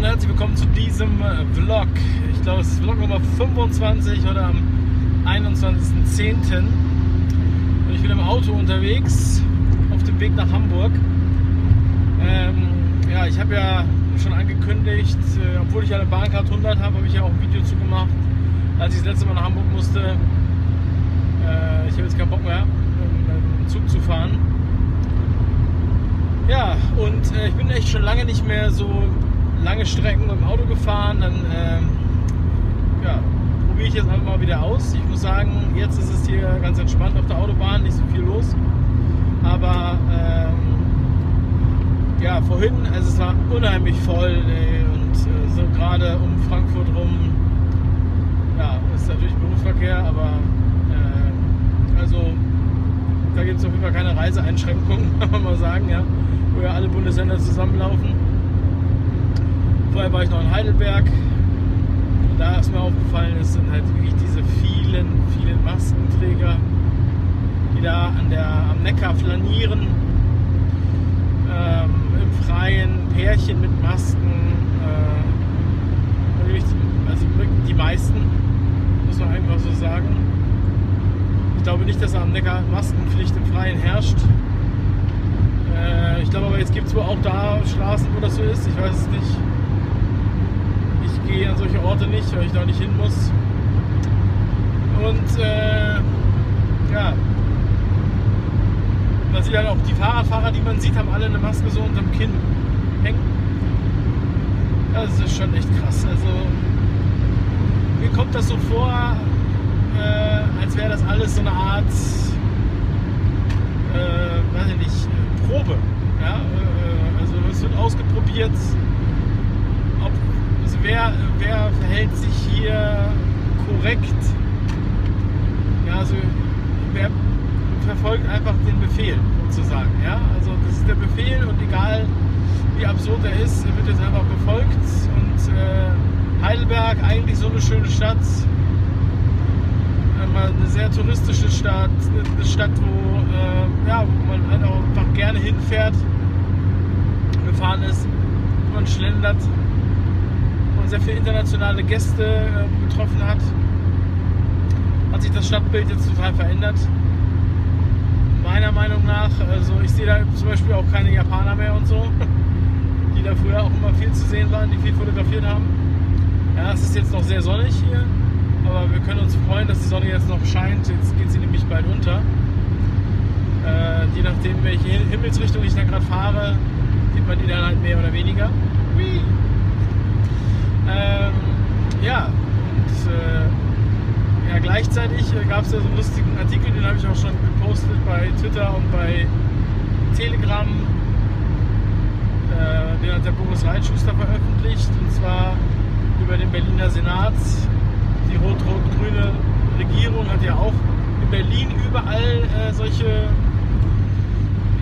und herzlich willkommen zu diesem äh, Vlog. Ich glaube, es ist Vlog Nummer 25 oder am 21.10. Und ich bin im Auto unterwegs auf dem Weg nach Hamburg. Ähm, ja, ich habe ja schon angekündigt, äh, obwohl ich eine Bahncard 100 habe, habe ich ja auch ein Video zu gemacht, als ich das letzte Mal nach Hamburg musste. Äh, ich habe jetzt keinen Bock mehr, im, im Zug zu fahren. Ja, und äh, ich bin echt schon lange nicht mehr so lange Strecken mit dem Auto gefahren. Dann ähm, ja, probiere ich jetzt einfach mal wieder aus. Ich muss sagen, jetzt ist es hier ganz entspannt auf der Autobahn, nicht so viel los. Aber ähm, ja, vorhin, also es war unheimlich voll ey, und äh, so gerade um Frankfurt rum, ja, ist natürlich Berufsverkehr, aber äh, also da gibt es auf jeden Fall keine Reiseeinschränkungen, kann man mal sagen, ja, wo ja alle Bundesländer zusammenlaufen. Vorher war ich noch in Heidelberg und da ist mir aufgefallen, es sind halt wirklich diese vielen, vielen Maskenträger, die da an der, am Neckar flanieren. Ähm, Im Freien, Pärchen mit Masken. Äh, also die meisten, muss man einfach so sagen. Ich glaube nicht, dass am Neckar Maskenpflicht im Freien herrscht. Äh, ich glaube aber, jetzt gibt es wohl auch da Straßen, wo das so ist. Ich weiß es nicht. Gehe an solche Orte nicht, weil ich da nicht hin muss. Und äh, ja, man sieht halt auch die Fahrradfahrer, die man sieht, haben alle eine Maske so unterm Kinn hängen. Das ist schon echt krass. Also mir kommt das so vor, äh, als wäre das alles so eine Art, äh, weiß ich nicht, Probe. Ja? Äh, also es wird ausprobiert, ob, also wer, wer verhält sich hier korrekt. Ja, also wer verfolgt einfach den Befehl sozusagen. Ja? Also das ist der Befehl und egal wie absurd er ist, wird jetzt einfach befolgt. Und äh, Heidelberg, eigentlich so eine schöne Stadt, eine sehr touristische Stadt, eine Stadt, wo, äh, ja, wo man einfach gerne hinfährt, gefahren ist, wo man schlendert sehr viele internationale Gäste äh, getroffen hat, hat sich das Stadtbild jetzt total verändert meiner Meinung nach. Also ich sehe da zum Beispiel auch keine Japaner mehr und so, die da früher auch immer viel zu sehen waren, die viel fotografiert haben. Ja, es ist jetzt noch sehr sonnig hier, aber wir können uns freuen, dass die Sonne jetzt noch scheint. Jetzt geht sie nämlich bald unter. Äh, je nachdem, welche Himmelsrichtung ich dann gerade fahre, sieht man die dann halt mehr oder weniger. Ähm, ja, und äh, ja, gleichzeitig äh, gab es ja so einen lustigen Artikel, den habe ich auch schon gepostet bei Twitter und bei Telegram. Äh, den hat der Boris Reitschuster veröffentlicht und zwar über den Berliner Senat. Die rot-rot-grüne Regierung hat ja auch in Berlin überall äh, solche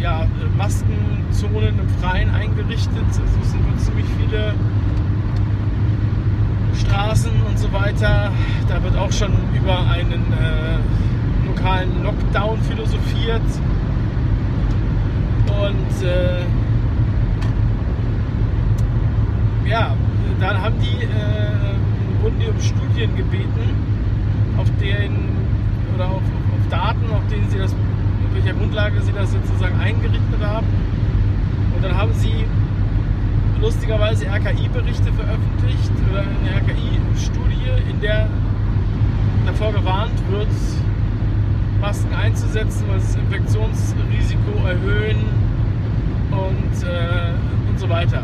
ja, Maskenzonen im Freien eingerichtet. Also es sind wohl ziemlich viele Straßen und so weiter. Da wird auch schon über einen äh, lokalen Lockdown philosophiert. Und äh, ja, dann haben die, äh, wurden die um Studien gebeten, auf denen oder auf, auf, Daten, auf denen sie das, auf welcher Grundlage sie das sozusagen eingerichtet haben. Und dann haben sie lustigerweise RKI-Berichte veröffentlicht oder eine RKI-Studie, in der davor gewarnt wird, Masken einzusetzen, weil sie das Infektionsrisiko erhöhen und, äh, und so weiter.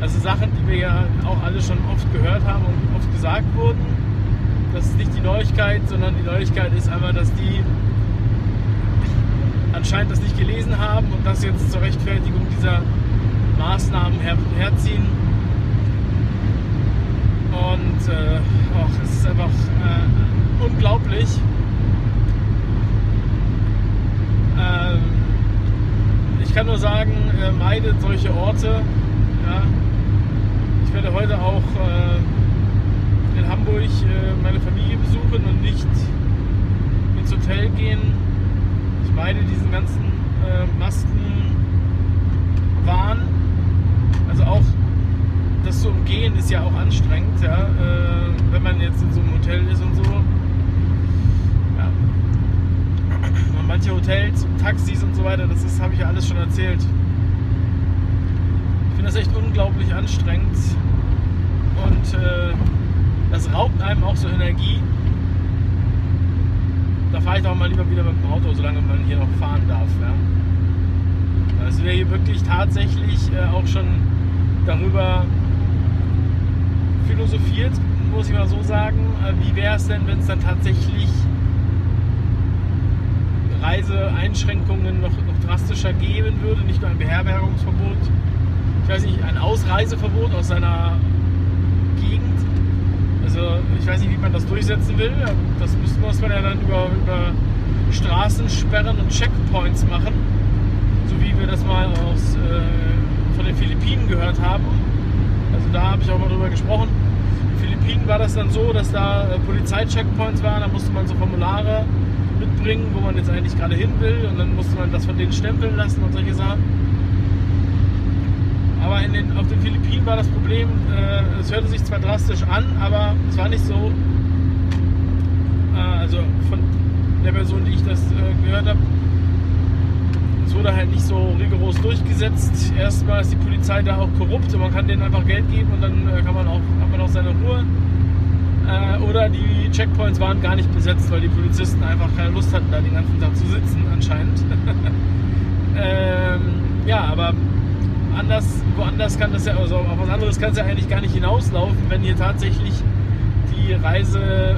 Also Sachen, die wir ja auch alle schon oft gehört haben und oft gesagt wurden. Das ist nicht die Neuigkeit, sondern die Neuigkeit ist einfach, dass die anscheinend das nicht gelesen haben und das jetzt zur Rechtfertigung dieser Maßnahmen her herziehen. Und äh, och, es ist einfach äh, unglaublich. Ähm, ich kann nur sagen, äh, meidet solche Orte. Ja. Ich werde heute auch äh, in Hamburg äh, meine Familie besuchen und nicht ins Hotel gehen. Ich meide diesen ganzen Maskenwahn. Also auch das anstrengend, ja, äh, wenn man jetzt in so einem Hotel ist und so. Ja. Und manche Hotels, Taxis und so weiter, das ist, habe ich ja alles schon erzählt. Ich finde das echt unglaublich anstrengend und äh, das raubt einem auch so Energie. Da fahre ich doch mal lieber wieder mit dem Auto, solange man hier noch fahren darf. Ja. Also wäre hier wirklich tatsächlich äh, auch schon darüber philosophiert, muss ich mal so sagen. Äh, wie wäre es denn, wenn es dann tatsächlich Reiseeinschränkungen noch, noch drastischer geben würde? Nicht nur ein Beherbergungsverbot, ich weiß nicht, ein Ausreiseverbot aus seiner Gegend. Also ich weiß nicht, wie man das durchsetzen will. Das muss man ja dann über, über Straßensperren und Checkpoints machen, so wie wir das mal aus, äh, von den Philippinen gehört haben. Also da habe ich auch mal drüber gesprochen. In den Philippinen war das dann so, dass da äh, Polizeicheckpoints waren, da musste man so Formulare mitbringen, wo man jetzt eigentlich gerade hin will und dann musste man das von denen stempeln lassen und solche Sachen. Aber den, auf den Philippinen war das Problem, äh, es hörte sich zwar drastisch an, aber es war nicht so, äh, also von der Person, die ich das äh, gehört habe, wurde halt nicht so rigoros durchgesetzt. Erstmal ist die Polizei da auch korrupt und man kann denen einfach Geld geben und dann äh, kann man auch, hat man auch seine Ruhe. Äh, oder die Checkpoints waren gar nicht besetzt, weil die Polizisten einfach keine Lust hatten, da den ganzen Tag zu sitzen, anscheinend. ähm, ja, aber anders, woanders kann das ja, also auf was anderes kann es ja eigentlich gar nicht hinauslaufen, wenn hier tatsächlich die Reise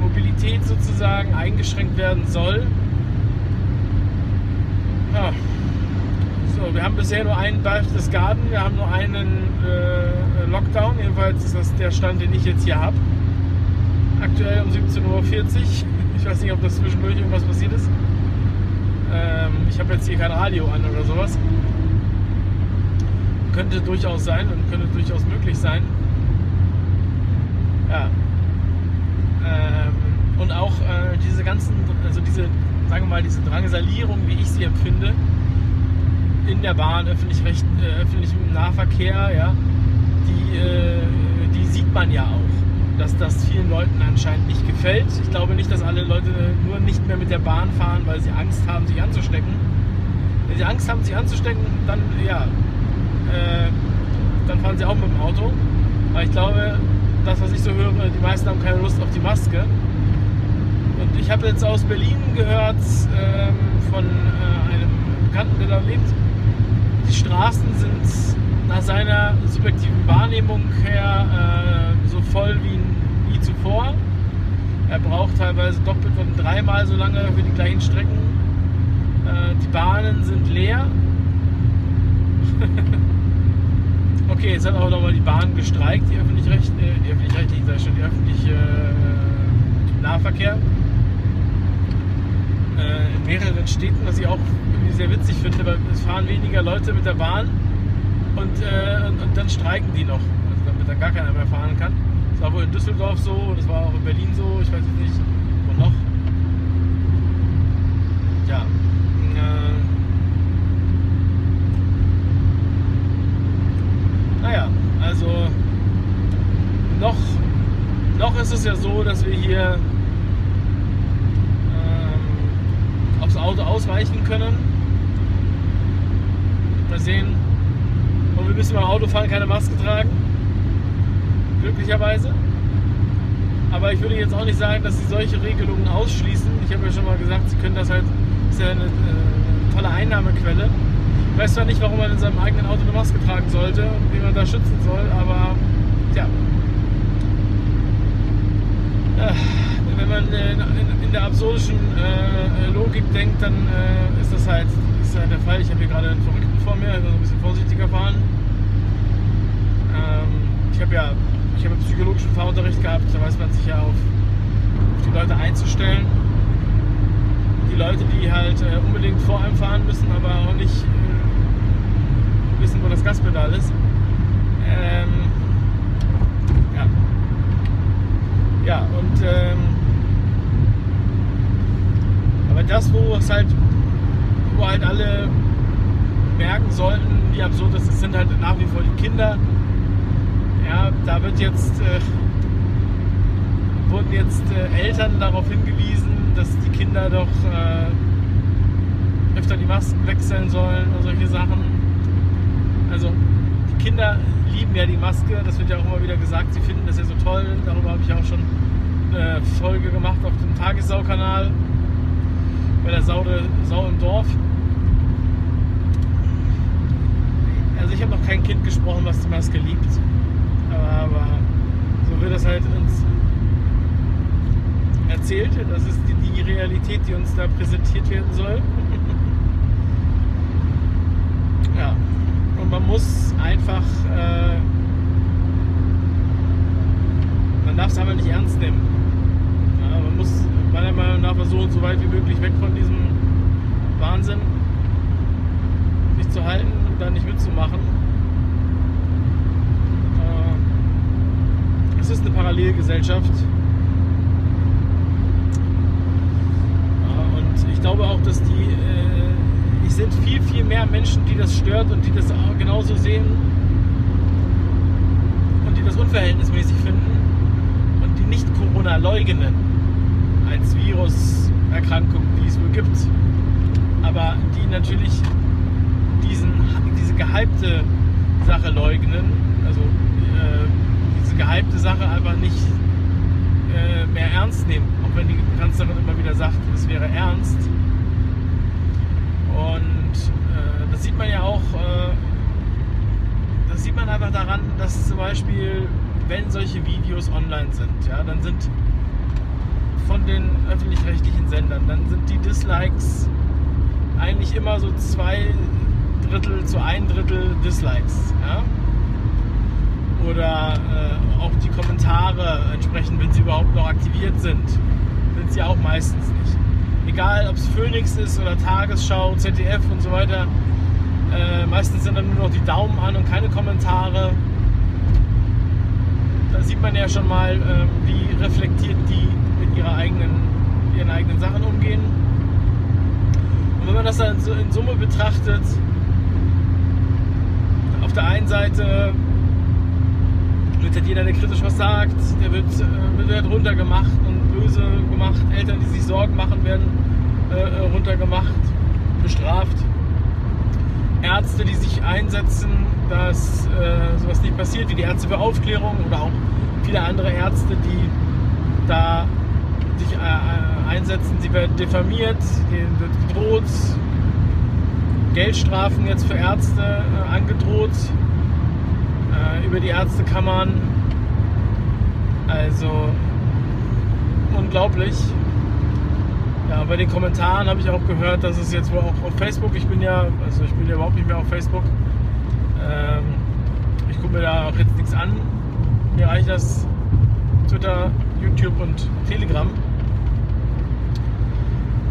Mobilität sozusagen eingeschränkt werden soll. Ja. So, wir haben bisher nur einen Berchtesgaden, wir haben nur einen äh, Lockdown, jedenfalls ist das der Stand, den ich jetzt hier habe. Aktuell um 17.40 Uhr. Ich weiß nicht, ob das zwischendurch irgendwas passiert ist. Ähm, ich habe jetzt hier kein Radio an oder sowas. Könnte durchaus sein und könnte durchaus möglich sein. Ja. Ähm, und auch äh, diese ganzen, also diese, sagen wir mal, diese Drangsalierung, wie ich sie empfinde, in der Bahn, öffentlich recht, äh, öffentlichem Nahverkehr, ja, die, äh, die sieht man ja auch, dass das vielen Leuten anscheinend nicht gefällt. Ich glaube nicht, dass alle Leute nur nicht mehr mit der Bahn fahren, weil sie Angst haben, sich anzustecken. Wenn sie Angst haben, sich anzustecken, dann ja, äh, dann fahren sie auch mit dem Auto. Aber ich glaube, das, was ich so höre, die meisten haben keine Lust auf die Maske. Ich habe jetzt aus Berlin gehört ähm, von äh, einem Bekannten, der da lebt, die Straßen sind nach seiner subjektiven Wahrnehmung her äh, so voll wie nie zuvor. Er braucht teilweise doppelt und dreimal so lange für die gleichen Strecken. Äh, die Bahnen sind leer. okay, jetzt hat auch nochmal die Bahn gestreikt, die öffentlich-rechtliche, äh, öffentlich-rechtliche, die öffentliche äh, Nahverkehr äh, in mehreren Städten, was ich auch irgendwie sehr witzig finde, weil es fahren weniger Leute mit der Bahn und, äh, und, und, dann streiken die noch, also damit dann gar keiner mehr fahren kann. Das war wohl in Düsseldorf so, das war auch in Berlin so, ich weiß jetzt nicht, wo noch. Ja. Äh, naja, also noch, noch ist es ja so, dass wir hier Auto ausweichen können. Mal sehen. Und wir müssen beim Autofahren keine Maske tragen. Glücklicherweise. Aber ich würde jetzt auch nicht sagen, dass sie solche Regelungen ausschließen. Ich habe ja schon mal gesagt, sie können das halt, das ist ja eine, äh, tolle Einnahmequelle. Ich weiß zwar nicht, warum man in seinem eigenen Auto eine Maske tragen sollte und wie man da schützen soll, aber ja. Äh, wenn man in, in, in der absurdischen äh, Logik denkt, dann äh, ist das halt ist halt der Fall. Ich habe hier gerade einen Verrückten vor mir, also ein bisschen vorsichtiger fahren. Ähm, ich habe ja ich habe psychologischen Fahrunterricht gehabt, da weiß man sich ja auf, auf die Leute einzustellen. Die Leute, die halt äh, unbedingt vor einem fahren müssen, aber auch nicht äh, wissen, wo das Gaspedal ist. Ähm, ja. Ja, und ähm, aber das, wo es halt, wo halt alle merken sollten, wie absurd das ist, sind halt nach wie vor die Kinder. Ja, da wird jetzt, äh, wurden jetzt äh, Eltern darauf hingewiesen, dass die Kinder doch äh, öfter die Masken wechseln sollen und solche Sachen. Also die Kinder lieben ja die Maske, das wird ja auch immer wieder gesagt, sie finden das ja so toll. Darüber habe ich auch schon eine Folge gemacht auf dem Tagessau-Kanal bei der Sau, Sau im Dorf. Also ich habe noch kein Kind gesprochen, was die Maske liebt. Aber so wird das halt uns erzählt. Das ist die, die Realität, die uns da präsentiert werden soll. ja. Und man muss einfach, äh, man darf es einfach nicht ernst nehmen. Ja, man muss meiner Meinung nach versuchen, so weit wie möglich weg von diesem Wahnsinn sich zu halten und da nicht mitzumachen. Äh, es ist eine Parallelgesellschaft. und ich glaube auch, dass die, äh, es sind viel, viel mehr Menschen, die das stört und die das genauso sehen und die das unverhältnismäßig finden und die nicht Corona leugnen als Viruserkrankung, die es wohl gibt. Aber die natürlich diesen, diese gehypte Sache leugnen, also äh, diese gehypte Sache einfach nicht äh, mehr ernst nehmen, auch wenn die Kanzlerin immer wieder sagt, es wäre ernst. Und äh, das sieht man ja auch, äh, das sieht man einfach daran, dass zum Beispiel, wenn solche Videos online sind, ja, dann sind von den öffentlich-rechtlichen Sendern, dann sind die Dislikes eigentlich immer so zwei Drittel zu ein Drittel Dislikes. Ja? Oder äh, auch die Kommentare entsprechend, wenn sie überhaupt noch aktiviert sind, sind sie auch meistens nicht. Egal, ob es Phoenix ist oder Tagesschau, ZDF und so weiter, äh, meistens sind dann nur noch die Daumen an und keine Kommentare. Da sieht man ja schon mal, äh, wie reflektiert die ihrer eigenen, ihren eigenen Sachen umgehen. Und wenn man das dann in Summe betrachtet, auf der einen Seite wird halt jeder, der kritisch was sagt, der wird, äh, wird runtergemacht und böse gemacht. Eltern, die sich Sorgen machen, werden äh, äh, runtergemacht, bestraft. Ärzte, die sich einsetzen, dass äh, sowas nicht passiert, wie die Ärzte für Aufklärung oder auch viele andere Ärzte, die da sich äh, äh einsetzen, sie werden diffamiert, denen wird gedroht, Geldstrafen jetzt für Ärzte äh, angedroht äh, über die Ärztekammern. Also unglaublich. Ja, bei den Kommentaren habe ich auch gehört, dass es jetzt wohl auch auf Facebook, ich bin ja, also ich bin ja überhaupt nicht mehr auf Facebook. Ähm, ich gucke mir da auch jetzt nichts an. Mir reicht das Twitter, YouTube und Telegram.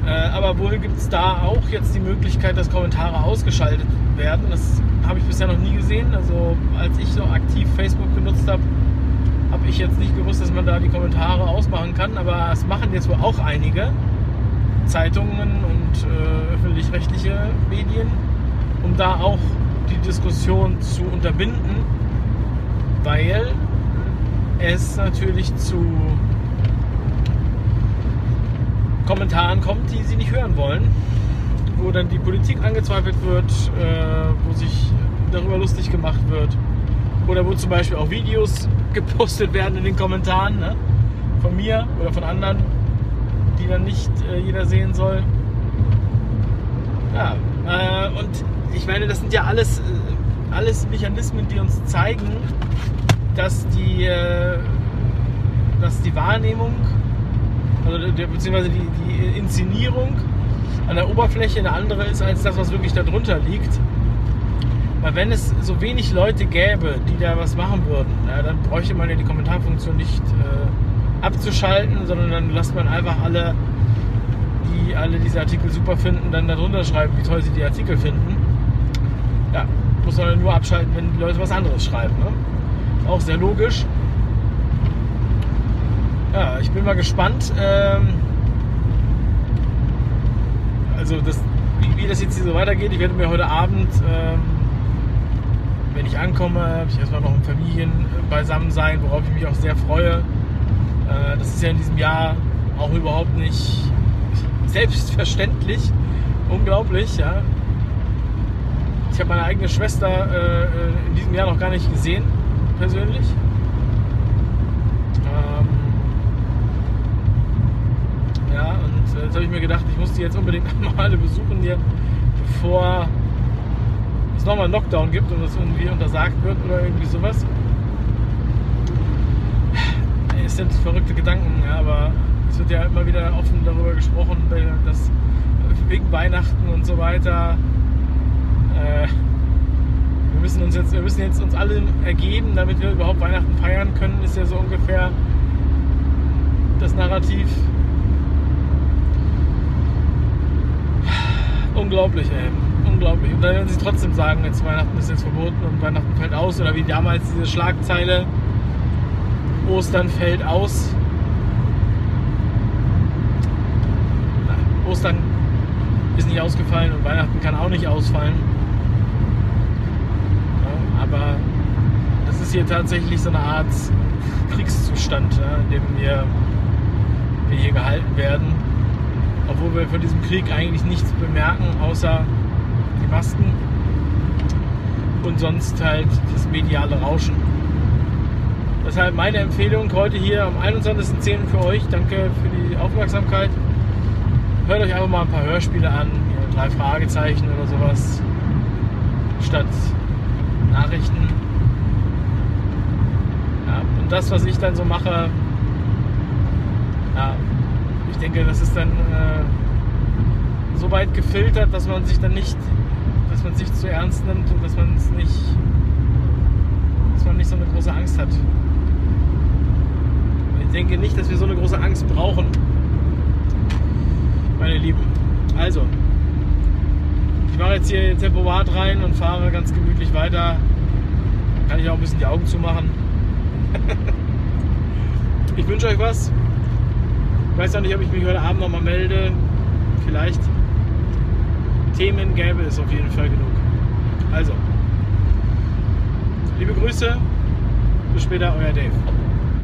Äh, aber wohl gibt es da auch jetzt die Möglichkeit, dass Kommentare ausgeschaltet werden. Das habe ich bisher noch nie gesehen. Also als ich so aktiv Facebook genutzt habe, habe ich jetzt nicht gewusst, dass man da die Kommentare ausmachen kann. Aber es machen jetzt wohl auch einige Zeitungen und äh, öffentlich-rechtliche Medien, um da auch die Diskussion zu unterbinden, weil es natürlich zu Kommentaren kommt, die sie nicht hören wollen, wo dann die Politik angezweifelt wird, äh, wo sich darüber lustig gemacht wird oder wo zum Beispiel auch Videos gepostet werden in den Kommentaren ne? von mir oder von anderen, die dann nicht äh, jeder sehen soll. Ja, äh, und ich meine, das sind ja alles, äh, alles Mechanismen, die uns zeigen, dass die, äh, dass die Wahrnehmung also beziehungsweise die, die Inszenierung an der Oberfläche eine andere ist als das, was wirklich darunter liegt. Weil wenn es so wenig Leute gäbe, die da was machen würden, ja, dann bräuchte man ja die Kommentarfunktion nicht äh, abzuschalten, sondern dann lässt man einfach alle, die alle diese Artikel super finden, dann darunter schreiben, wie toll sie die Artikel finden. Ja, muss man nur abschalten, wenn die Leute was anderes schreiben. Ne? Auch sehr logisch. Ja, ich bin mal gespannt. Ähm, also das, wie, wie, das jetzt hier so weitergeht. Ich werde mir heute Abend, ähm, wenn ich ankomme, habe ich erstmal noch ein Familienbeisammensein, worauf ich mich auch sehr freue. Äh, das ist ja in diesem Jahr auch überhaupt nicht selbstverständlich. Unglaublich, ja. Ich habe meine eigene Schwester äh, in diesem Jahr noch gar nicht gesehen, persönlich. Ähm, ja, und äh, jetzt habe ich mir gedacht, ich muss die jetzt unbedingt mal besuchen hier, bevor es nochmal einen Lockdown gibt und das irgendwie untersagt wird oder irgendwie sowas. Es sind verrückte Gedanken, ja, aber es wird ja immer wieder offen darüber gesprochen, dass wegen Weihnachten und so weiter. Äh, müssen uns jetzt, wir müssen jetzt uns alle ergeben, damit wir überhaupt Weihnachten feiern können, ist ja so ungefähr das Narrativ. Unglaublich, ey. Unglaublich. Und dann werden sie trotzdem sagen, jetzt Weihnachten ist jetzt verboten und Weihnachten fällt aus. Oder wie damals diese Schlagzeile, Ostern fällt aus. Ostern ist nicht ausgefallen und Weihnachten kann auch nicht ausfallen. Aber das ist hier tatsächlich so eine Art Kriegszustand, in dem wir, wir hier gehalten werden. Obwohl wir von diesem Krieg eigentlich nichts bemerken, außer die Masken und sonst halt das mediale Rauschen. Deshalb meine Empfehlung heute hier am 21.10. für euch. Danke für die Aufmerksamkeit hört euch einfach mal ein paar Hörspiele an, drei Fragezeichen oder sowas, statt Nachrichten. Ja, und das, was ich dann so mache, ja, ich denke, das ist dann äh, so weit gefiltert, dass man sich dann nicht, dass man sich zu ernst nimmt und dass man es nicht, dass man nicht so eine große Angst hat. Ich denke nicht, dass wir so eine große Angst brauchen meine Lieben. Also, ich mache jetzt hier Tempomat rein und fahre ganz gemütlich weiter. Kann ich auch ein bisschen die Augen zumachen. ich wünsche euch was. Ich weiß noch nicht, ob ich mich heute Abend noch mal melde. Vielleicht. Themen gäbe es auf jeden Fall genug. Also, liebe Grüße. Bis später, euer Dave.